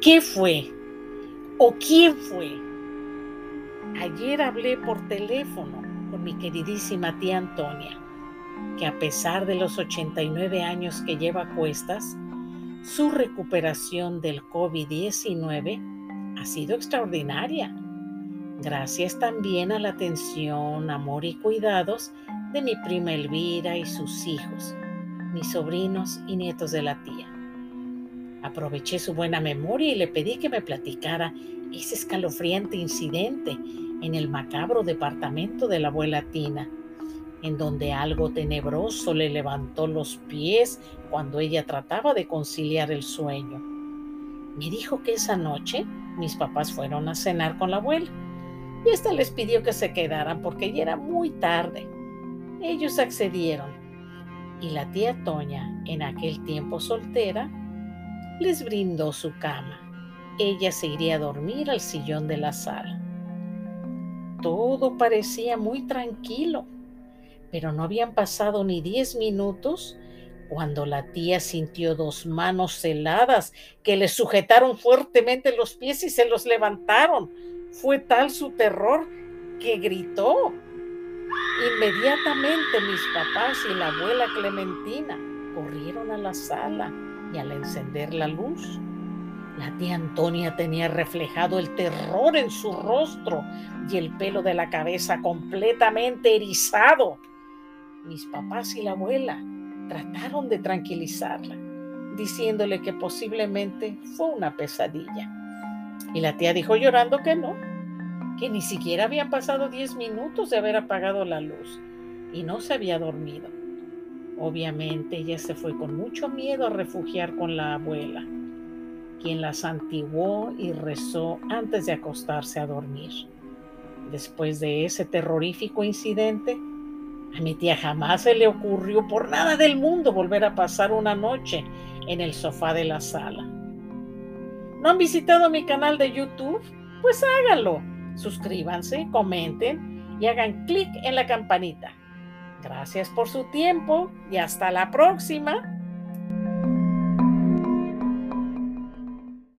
¿Qué fue? ¿O quién fue? Ayer hablé por teléfono con mi queridísima tía Antonia, que a pesar de los 89 años que lleva a cuestas, su recuperación del COVID-19 ha sido extraordinaria. Gracias también a la atención, amor y cuidados de mi prima Elvira y sus hijos, mis sobrinos y nietos de la tía. Aproveché su buena memoria y le pedí que me platicara ese escalofriante incidente en el macabro departamento de la abuela Tina, en donde algo tenebroso le levantó los pies cuando ella trataba de conciliar el sueño. Me dijo que esa noche mis papás fueron a cenar con la abuela y ésta les pidió que se quedaran porque ya era muy tarde. Ellos accedieron y la tía Toña, en aquel tiempo soltera, les brindó su cama. Ella se iría a dormir al sillón de la sala. Todo parecía muy tranquilo, pero no habían pasado ni diez minutos cuando la tía sintió dos manos heladas que le sujetaron fuertemente los pies y se los levantaron. Fue tal su terror que gritó. Inmediatamente mis papás y la abuela Clementina corrieron a la sala y al encender la luz, la tía Antonia tenía reflejado el terror en su rostro y el pelo de la cabeza completamente erizado. Mis papás y la abuela trataron de tranquilizarla, diciéndole que posiblemente fue una pesadilla. Y la tía dijo llorando que no, que ni siquiera habían pasado diez minutos de haber apagado la luz y no se había dormido. Obviamente ella se fue con mucho miedo a refugiar con la abuela, quien la santiguó y rezó antes de acostarse a dormir. Después de ese terrorífico incidente, a mi tía jamás se le ocurrió por nada del mundo volver a pasar una noche en el sofá de la sala. ¿No han visitado mi canal de YouTube? Pues háganlo. Suscríbanse, comenten y hagan clic en la campanita. Gracias por su tiempo y hasta la próxima.